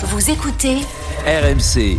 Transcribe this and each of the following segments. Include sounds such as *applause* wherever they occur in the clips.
Vous écoutez RMC.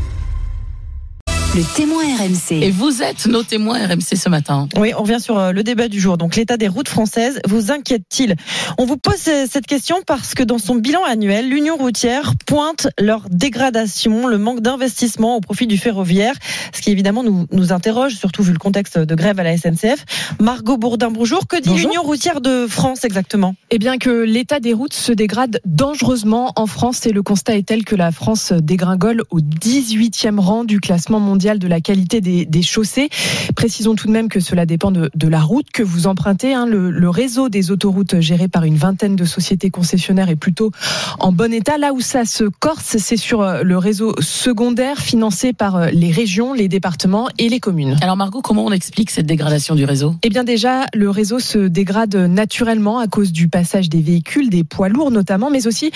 Le témoin RMC. Et vous êtes nos témoins RMC ce matin. Oui, on revient sur euh, le débat du jour. Donc, l'état des routes françaises vous inquiète-t-il? On vous pose euh, cette question parce que dans son bilan annuel, l'Union routière pointe leur dégradation, le manque d'investissement au profit du ferroviaire, ce qui évidemment nous, nous interroge, surtout vu le contexte de grève à la SNCF. Margot Bourdin, bonjour. Que dit l'Union routière de France exactement? Eh bien que l'état des routes se dégrade dangereusement en France et le constat est tel que la France dégringole au 18e rang du classement mondial de la qualité des, des chaussées. Précisons tout de même que cela dépend de, de la route que vous empruntez. hein. Le, le réseau des autoroutes géré par une vingtaine de sociétés concessionnaires est plutôt en bon état. Là où ça se corse, c'est sur euh, le réseau secondaire financé par euh, les régions, les départements et les communes. Alors Margot, comment on explique cette dégradation du réseau? Eh bien déjà, le réseau se dégrade naturellement à cause du passage des véhicules, des poids lourds notamment, mais aussi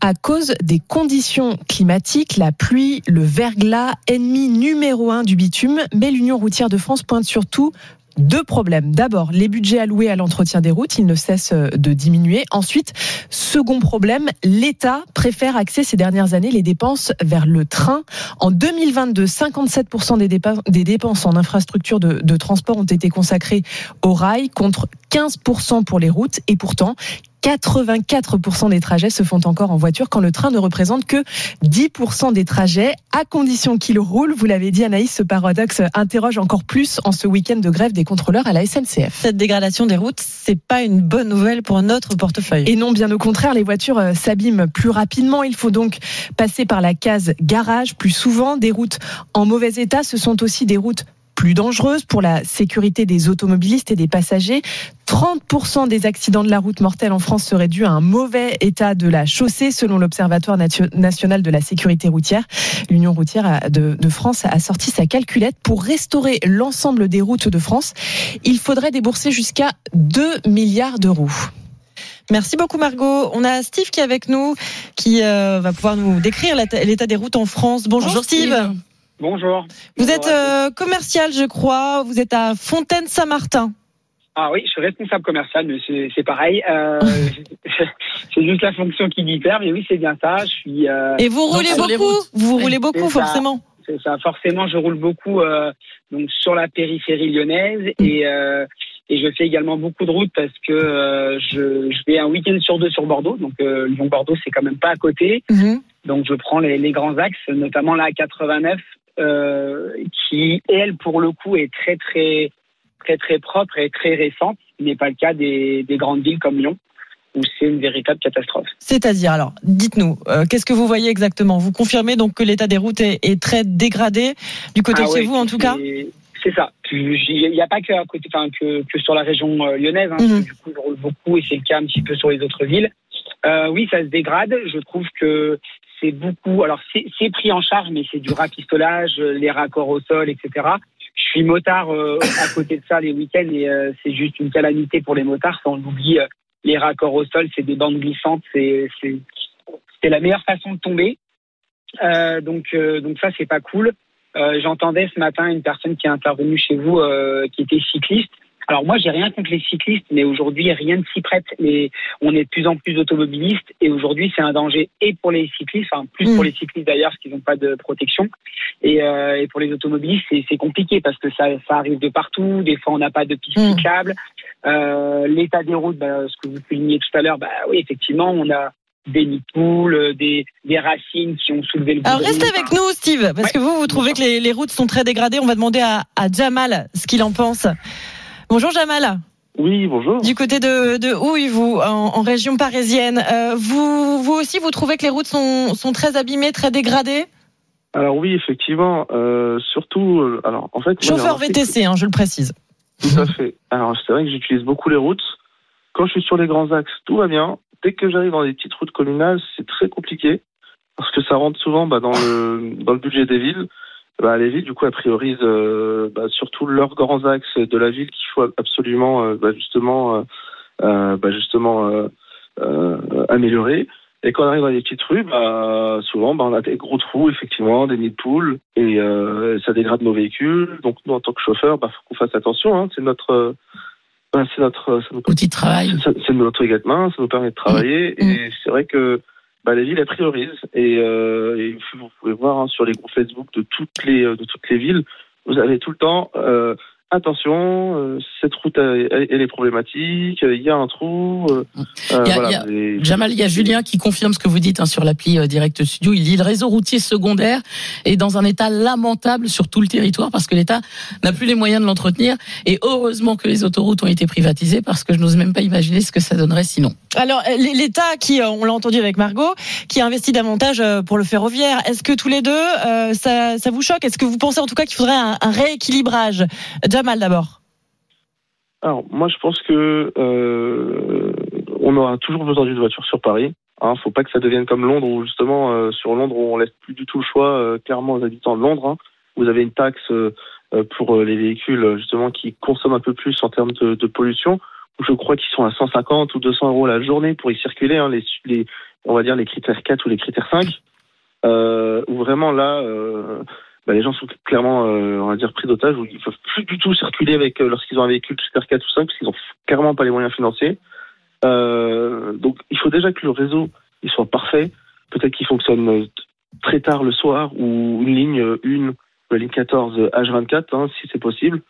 à cause des conditions climatiques, la pluie, le verglas, ennemi numéro un du bitume. Mais l'Union routière de France pointe surtout deux problèmes. D'abord, les budgets alloués à l'entretien des routes, ils ne cessent de diminuer. Ensuite, second problème, l'État préfère axer ces dernières années les dépenses vers le train. En 2022, 57% des dépenses, des dépenses en infrastructure de, de transport ont été consacrées au rail contre 15% pour les routes. Et pourtant, 84% des trajets se font encore en voiture quand le train ne représente que 10% des trajets, à condition qu'il roule. Vous l'avez dit Anaïs, ce paradoxe interroge encore plus en ce week-end de grève des contrôleurs à la SNCF. Cette dégradation des routes, c'est pas une bonne nouvelle pour notre portefeuille. Et non, bien au contraire, les voitures euh, s'abîment plus rapidement. Il faut donc passer par la case garage plus souvent. Des routes en mauvais état, ce sont aussi des routes plus dangereuses pour la sécurité des automobilistes et des passagers. 30% des accidents de la route mortelle en France seraient dus à un mauvais état de la chaussée, selon l'Observatoire nation- national de la sécurité routière. L'Union routière de, France a sorti sa calculette pour restaurer l'ensemble des routes de France. Il faudrait débourser jusqu'à 2 milliards d'euros. Merci beaucoup Margot. On a Steve qui est avec nous, qui euh, va pouvoir nous décrire l'état l'état des routes en France. Bonjour, Steve. Bonjour. Vous Bonjour êtes euh, commercial, je crois. Vous êtes à Fontaine-Saint-Martin. Ah oui, je suis responsable commercial, mais c'est pareil. Euh, *laughs* c'est juste la fonction qui diffère, mais oui, c'est bien ça. Je suis. euh, Et vous roulez beaucoup. Vous roulez beaucoup, forcément. c'est ça. Forcément, je roule beaucoup donc sur la périphérie lyonnaise et euh, et je fais également beaucoup de routes parce que euh, je, je vais un week-end sur deux sur Bordeaux. Donc euh, Lyon-Bordeaux, c'est quand même pas à côté. Mhm. Donc je prends les, les grands axes, notamment la 89, euh, qui elle pour le coup est très très très très propre et très récente. Ce n'est pas le cas des, des grandes villes comme Lyon où c'est une véritable catastrophe. C'est-à-dire, alors, dites-nous, euh, qu'est-ce que vous voyez exactement? Vous confirmez donc que l'état des routes est, est très dégradé du côté Ah de chez ouais, vous, en tout cas? c'est- ça. Il n'y a pas que, à côté, enfin, que, que sur la région euh, lyonnaise. Hein, Mhm. Du coup, je roule beaucoup et c'est le cas un petit peu sur les autres villes. Euh, oui, ça se dégrade. Je trouve que c'est beaucoup. Alors, c'est pris en charge, mais c'est du rapistolage, euh, les raccords au sol, etc. Je suis motard euh, à côté de ça les week-ends et euh, c'est juste une calamité pour les motards. Ça, on oublie. euh, les raccords au sol, c'est des bandes glissantes. C'est la meilleure façon de tomber. Donc, donc ça, c'est pas cool. J'entendais ce matin une personne qui est intervenue chez vous, qui était cycliste. Alors moi, j'ai rien contre les cyclistes, mais aujourd'hui, rien ne s'y prête. Mais on est de plus en plus d'automobilistes et aujourd'hui, c'est un danger et pour les cyclistes, enfin plus Mm. pour les cyclistes d'ailleurs, parce qu'ils n'ont pas de protection, et, euh, et pour les automobilistes, c'est compliqué parce que ça, ça arrive de partout. Des fois, on n'a pas de piste Mm. cyclable. Euh, L'état des routes, bah, ce que vous soulignez tout à l'heure, bah oui, effectivement, on a des nids de poules, euh, des, des racines qui ont soulevé le Alors, restez avec nous, Steve, parce Ouais. que vous, vous trouvez que les, les routes sont très dégradées. On va demander à, à Jamal ce qu'il en pense. Bonjour Jamal, Oui, bonjour. du côté de, de Houille, vous, en, en région parisienne. Euh, vous, vous aussi, vous trouvez que les routes sont, sont très abîmées, très dégradées Alors oui, effectivement, euh, surtout, euh, alors en fait, Chauffeur VTC, hein, je le précise. Tout à fait. Alors c'est vrai que j'utilise beaucoup les routes. Quand je suis sur les grands axes, tout va bien. Dès que j'arrive dans les petites routes communales, c'est très compliqué parce que ça rentre souvent bah, dans le dans le budget des villes. Bah, les villes, du coup, elles priorisent euh, bah, surtout leurs grands axes de la ville qu'il faut absolument, euh, bah, justement, euh, bah, justement améliorer. Et quand on arrive dans les petites rues, bah, souvent, bah, on a des gros trous, effectivement, des nids de poules, et ça dégrade nos véhicules. Donc, nous, en tant que chauffeurs, bah, faut qu'on fasse attention. Hein, c'est notre, bah, c'est notre, ça nous, Outil de travail. c'est notre égatement, ça nous permet de travailler. Mm. Et c'est vrai que bah, les villes elles priorisent et, euh, et vous pouvez voir hein, sur les groupes Facebook de toutes les de toutes les villes, vous avez tout le temps euh, attention, euh, cette route elle, elle est problématique, il y a un trou. euh, euh, Il y a- voilà, il y a- et- Jamal, il y a Julien qui confirme ce que vous dites hein, sur l'appli euh, Direct Studio. Il dit le réseau routier secondaire est dans un état lamentable sur tout le territoire parce que l'État n'a plus les moyens de l'entretenir. Et heureusement que les autoroutes ont été privatisées parce que je n'ose même pas imaginer ce que ça donnerait sinon. Alors l'État qui, on l'a entendu avec Margot, qui a investi davantage pour le ferroviaire. Est-ce que tous les deux, euh, ça, ça vous choque? Est-ce que vous pensez en tout cas qu'il faudrait un, un rééquilibrage? Jamal d'abord. Alors, moi, je pense que euh, on aura toujours besoin d'une voiture sur Paris. Hein, faut pas que ça devienne comme Londres, où justement, euh, sur Londres, on laisse plus du tout le choix euh, clairement aux habitants de Londres. hein. Vous avez une taxe pour les véhicules justement qui consomment un peu plus en termes de, de pollution. Je crois qu'ils sont à 150 ou 200 euros la journée pour y circuler. Hein, on va dire les critères 4 ou les critères 5. Euh, où vraiment là, bah, les gens sont clairement, euh, on va dire, pris d'otage, où ils peuvent plus du tout circuler avec euh, lorsqu'ils ont un véhicule critère 4 ou 5, parce qu'ils ont clairement pas les moyens financiers. Euh, donc, il faut déjà que le réseau il soit parfait. Peut-être qu'il fonctionne très tard le soir ou une ligne une, la ligne 14 euh, H24, hein, si c'est possible.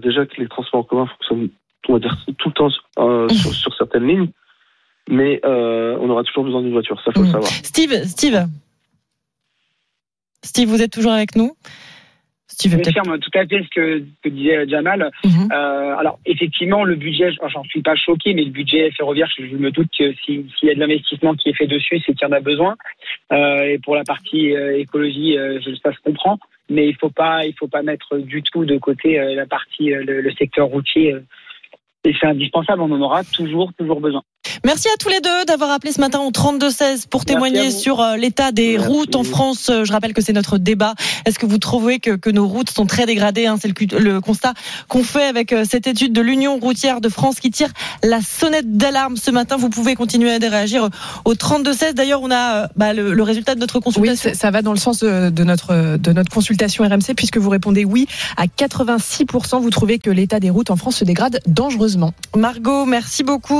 Déjà que les transports en commun fonctionnent, on va dire, tout le temps euh, sur, sur certaines lignes. Mais on aura toujours besoin d'une voiture, ça faut le Mhm. savoir. Steve, Steve, Steve, vous êtes toujours avec nous Je confirme tout à fait ce que, que disait Jamal. Mhm. Euh, alors effectivement, le budget, je- j'en suis pas choqué, mais le budget ferroviaire, je, je me doute que si- s'il y a de l'investissement qui est fait dessus, c'est qu'il y en a besoin. Euh, et pour la partie euh, écologie, euh, je- ça se comprend, mais il faut pas, il faut pas mettre du tout de côté euh, la partie, euh, le, le secteur routier. euh, et c'est indispensable, on en aura toujours, toujours besoin. Merci à tous les deux d'avoir appelé ce matin au 32-16 pour témoigner sur euh, l'état des Merci. routes en France. Euh, Je rappelle que c'est notre débat. Est-ce que vous trouvez que, que nos routes sont très dégradées hein? C'est le, constat qu'on fait avec euh, cette étude de l'Union routière de France qui tire la sonnette d'alarme ce matin. Vous pouvez continuer à réagir au 32-16. D'ailleurs, on a bah, le, le résultat de notre Oui, consultation. c'est- ça va dans le sens de, de notre de notre consultation RMC puisque vous répondez oui à 86 Vous trouvez que l'état des routes en France se dégrade dangereusement. Margot, merci beaucoup.